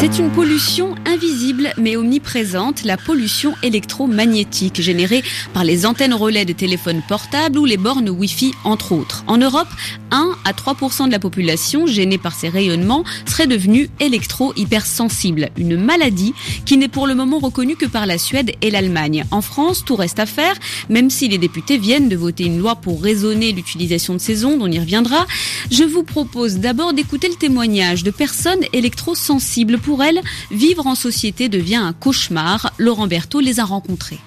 C'est une pollution invisible mais omniprésente, la pollution électromagnétique générée par les antennes relais de téléphones portables ou les bornes Wi-Fi entre autres. En Europe, 1 à 3% de la population gênée par ces rayonnements serait devenue électro-hypersensible, une maladie qui n'est pour le moment reconnue que par la Suède et l'Allemagne. En France, tout reste à faire, même si les députés viennent de voter une loi pour raisonner l'utilisation de ces ondes, on y reviendra. Je vous propose d'abord d'écouter le témoignage de personnes électrosensibles pour elles, vivre en société devient un cauchemar. Laurent Berthaud les a rencontrés.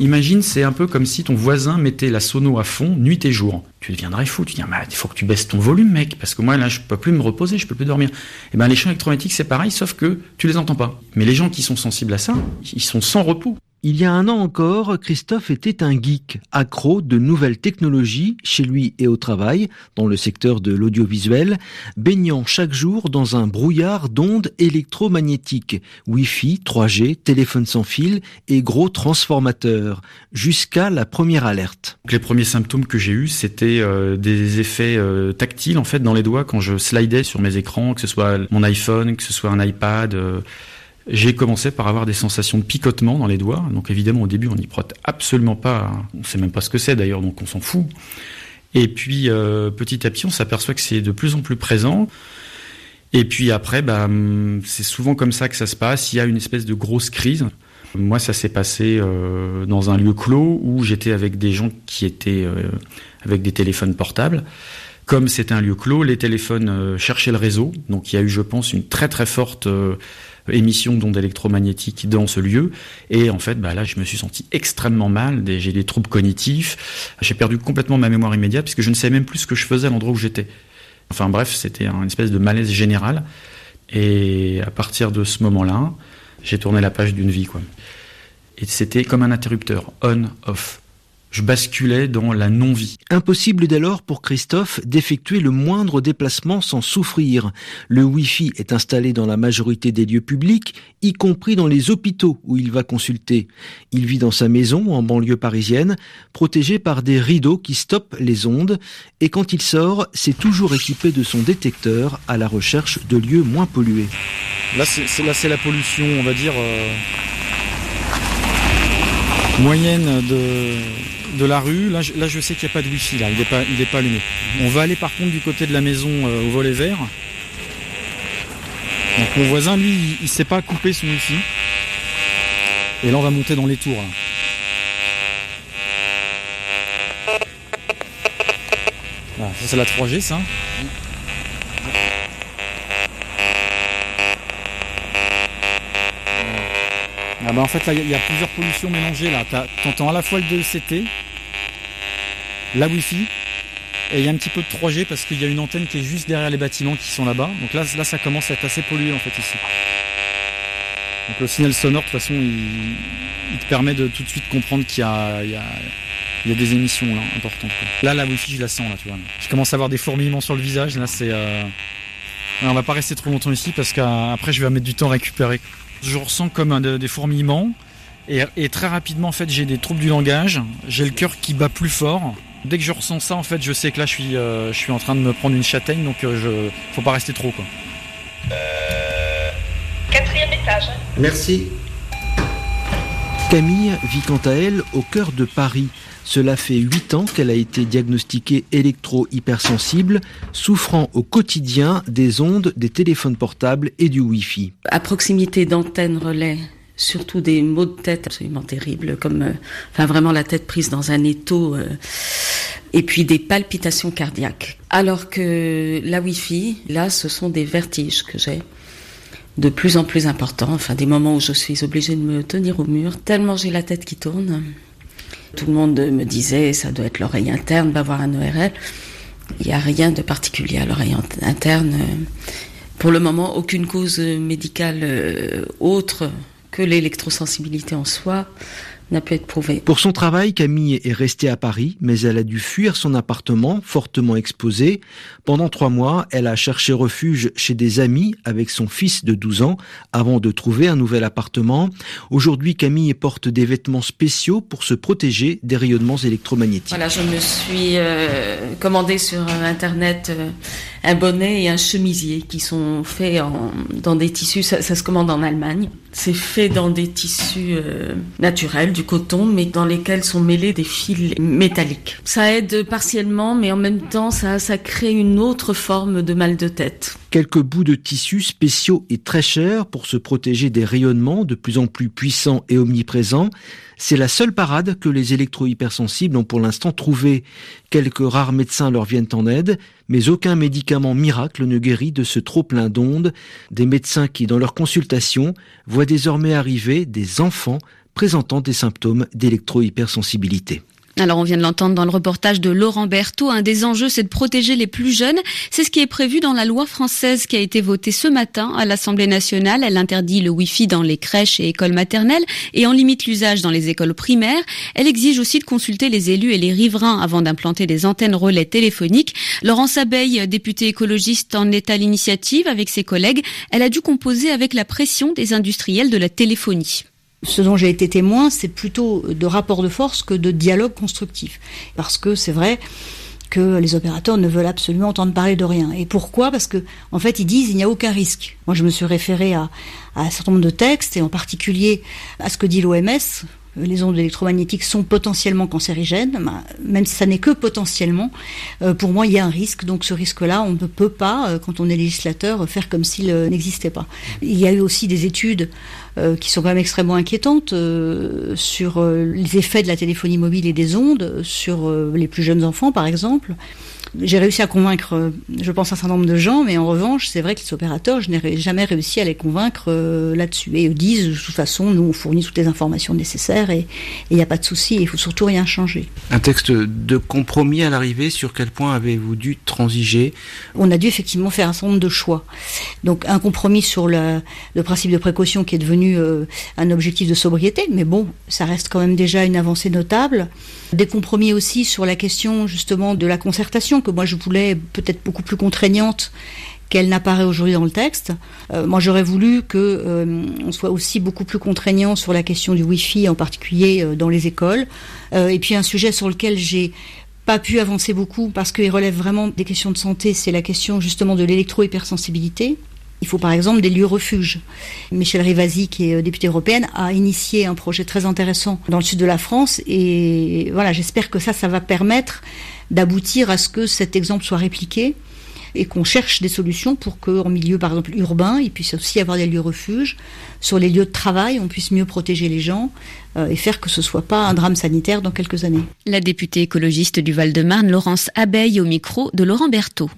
Imagine, c'est un peu comme si ton voisin mettait la sono à fond nuit et jour. Tu deviendrais fou. Tu dis, il faut que tu baisses ton volume, mec, parce que moi, là, je peux plus me reposer, je peux plus dormir. Et eh ben, les champs électromagnétiques, c'est pareil, sauf que tu les entends pas. Mais les gens qui sont sensibles à ça, ils sont sans repos. Il y a un an encore, Christophe était un geek, accro de nouvelles technologies chez lui et au travail, dans le secteur de l'audiovisuel, baignant chaque jour dans un brouillard d'ondes électromagnétiques, Wi-Fi, 3G, téléphone sans fil et gros transformateurs, jusqu'à la première alerte. Les premiers symptômes que j'ai eus, c'était euh, des effets euh, tactiles en fait dans les doigts quand je slidais sur mes écrans, que ce soit mon iPhone, que ce soit un iPad. Euh, j'ai commencé par avoir des sensations de picotement dans les doigts. Donc évidemment, au début, on n'y prête absolument pas. On sait même pas ce que c'est d'ailleurs, donc on s'en fout. Et puis euh, petit à petit, on s'aperçoit que c'est de plus en plus présent. Et puis après, bah, c'est souvent comme ça que ça se passe. Il y a une espèce de grosse crise. Moi, ça s'est passé euh, dans un lieu clos où j'étais avec des gens qui étaient euh, avec des téléphones portables. Comme c'était un lieu clos, les téléphones cherchaient le réseau. Donc il y a eu, je pense, une très très forte émission d'ondes électromagnétiques dans ce lieu. Et en fait, bah là, je me suis senti extrêmement mal. J'ai des troubles cognitifs. J'ai perdu complètement ma mémoire immédiate puisque je ne savais même plus ce que je faisais à l'endroit où j'étais. Enfin bref, c'était une espèce de malaise général. Et à partir de ce moment-là, j'ai tourné la page d'une vie, quoi. Et c'était comme un interrupteur, on-off je basculais dans la non-vie. Impossible dès lors pour Christophe d'effectuer le moindre déplacement sans souffrir. Le Wi-Fi est installé dans la majorité des lieux publics, y compris dans les hôpitaux où il va consulter. Il vit dans sa maison en banlieue parisienne, protégé par des rideaux qui stoppent les ondes, et quand il sort, c'est toujours équipé de son détecteur à la recherche de lieux moins pollués. Là, c'est la pollution, on va dire, euh, moyenne de de la rue. Là, je, sais qu'il n'y a pas de wifi, là, il n'est pas, allumé. On va aller par contre du côté de la maison euh, au volet vert. Donc mon voisin, lui, il ne sait pas couper son wifi. Et là, on va monter dans les tours. ça c'est la 3G, ça. Ah bah en fait là il y, a plusieurs pollutions mélangées là. T'entends à la fois le 2CT, la Wi-Fi, et il y a un petit peu de 3G parce qu'il y a une antenne qui est juste derrière les bâtiments qui sont là-bas. Donc là, là ça commence à être assez pollué en fait ici. Donc le signal sonore de toute façon il, te permet de tout de suite comprendre qu'il y a, des émissions là importantes. Là la Wi-Fi je la sens là tu vois. Je commence à avoir des fourmillements sur le visage. Là c'est euh... on va pas rester trop longtemps ici parce qu'après je vais mettre du temps à récupérer je ressens comme des fourmillements. Et, très rapidement, en fait, j'ai des troubles du langage. J'ai le cœur qui bat plus fort. Dès que je ressens ça, en fait, je sais que là, je suis, euh, je suis en train de me prendre une châtaigne, donc euh, je, faut pas rester trop, quoi. Euh, quatrième étage. Merci. Camille vit quant à elle au cœur de Paris. Cela fait 8 ans qu'elle a été diagnostiquée électro-hypersensible, souffrant au quotidien des ondes des téléphones portables et du Wi-Fi. À proximité d'antennes relais, surtout des maux de tête absolument terribles, comme euh, enfin vraiment la tête prise dans un étau, euh, et puis des palpitations cardiaques. Alors que la Wi-Fi, là, ce sont des vertiges que j'ai de plus en plus importants, enfin des moments où je suis obligée de me tenir au mur, tellement j'ai la tête qui tourne. Tout le monde me disait, ça doit être l'oreille interne, va voir un ORL. Il n'y a rien de particulier à l'oreille interne. Pour le moment, aucune cause médicale euh, autre que l'électrosensibilité en soi n'a pu être prouvé. Pour son travail, Camille est restée à Paris, mais elle a dû fuir son appartement, fortement exposé. Pendant trois mois, elle a cherché refuge chez des amis avec son fils de 12 ans avant de trouver un nouvel appartement. Aujourd'hui, Camille porte des vêtements spéciaux pour se protéger des rayonnements électromagnétiques. Voilà, je me suis euh, commandé sur Internet euh, un bonnet et un chemisier qui sont faits en, dans des tissus, ça, ça, se commande en Allemagne. C'est fait dans des tissus euh, naturels, du coton, mais dans lesquels sont mêlés des fils métalliques. Ça aide partiellement, mais en même temps, ça, ça crée une autre forme de mal de tête. Quelques bouts de tissus spéciaux et très chers pour se protéger des rayonnements de plus en plus puissants et omniprésents. C'est la seule parade que les électro-hypersensibles ont pour l'instant trouvé. Quelques rares médecins leur viennent en aide, mais aucun médicament miracle ne guérit de ce trop plein d'ondes. Des médecins qui, dans leur consultation, voient désormais arriver des enfants présentant des symptômes d'électro-hypersensibilité. Alors on vient de l'entendre dans le reportage de Laurent Berthaud. Un des enjeux, c'est de protéger les plus jeunes. C'est ce qui est prévu dans la loi française qui a été votée ce matin à l'Assemblée nationale. Elle interdit le Wi-Fi dans les crèches et écoles maternelles et en limite l'usage dans les écoles primaires. Elle exige aussi de consulter les élus et les riverains avant d'implanter des antennes relais téléphoniques. Laurence Abeille, députée écologiste, en est à l'initiative avec ses collègues. Elle a dû composer avec la pression des industriels de la téléphonie. Ce dont j'ai été témoin, c'est plutôt de rapports de force que de dialogue constructif. Parce que c'est vrai que les opérateurs ne veulent absolument entendre parler de rien. Et pourquoi? Parce que en fait, ils disent il n'y a aucun risque. Moi, je me suis référé à, à un certain nombre de textes et en particulier à ce que dit l'OMS les ondes électromagnétiques sont potentiellement cancérigènes, même si ça n'est que potentiellement, euh, pour moi il y a un risque. Donc ce risque-là, on ne peut pas, euh, quand on est législateur, faire comme s'il euh, n'existait pas. Il y a eu aussi des études qui sont quand même extrêmement inquiétantes sur les effets de la téléphonie mobile et des ondes sur les plus jeunes enfants, par exemple j'ai réussi à convaincre, je pense, un certain nombre de gens, mais en revanche, c'est vrai que les opérateurs, je n'ai jamais réussi à les convaincre euh, là-dessus. Et ils disent, de toute façon, nous, on fournit toutes les informations nécessaires et il n'y a pas de souci, il faut surtout rien changer. Un texte de compromis à l'arrivée, sur quel point avez-vous dû transiger? On a dû effectivement faire un certain nombre de choix. Donc, un compromis sur le, le principe de précaution qui est devenu euh, un objectif de sobriété, mais bon, ça reste quand même déjà une avancée notable. Des compromis aussi sur la question, justement, de la concertation que moi je voulais peut-être beaucoup plus contraignante qu'elle n'apparaît aujourd'hui dans le texte. Euh, moi, j'aurais voulu que euh, on soit aussi beaucoup plus contraignant sur la question du Wi-Fi, en particulier euh, dans les écoles. et puis un sujet sur lequel j'ai pas pu avancer beaucoup parce qu'il relève vraiment des questions de santé, c'est la question justement de l'électro-hypersensibilité. Il faut par exemple des lieux refuges. Michel Rivasi, qui est députée européenne, a initié un projet très intéressant dans le sud de la France et voilà, j'espère que ça, ça va permettre d'aboutir à ce que cet exemple soit répliqué et qu'on cherche des solutions pour qu'en milieu, par exemple, urbain, il puisse aussi avoir des lieux refuges. Sur les lieux de travail, on puisse mieux protéger les gens euh, et faire que ce soit pas un drame sanitaire dans quelques années. La députée écologiste du Val-de-Marne, Laurence Abeille, au micro de Laurent Berthaud.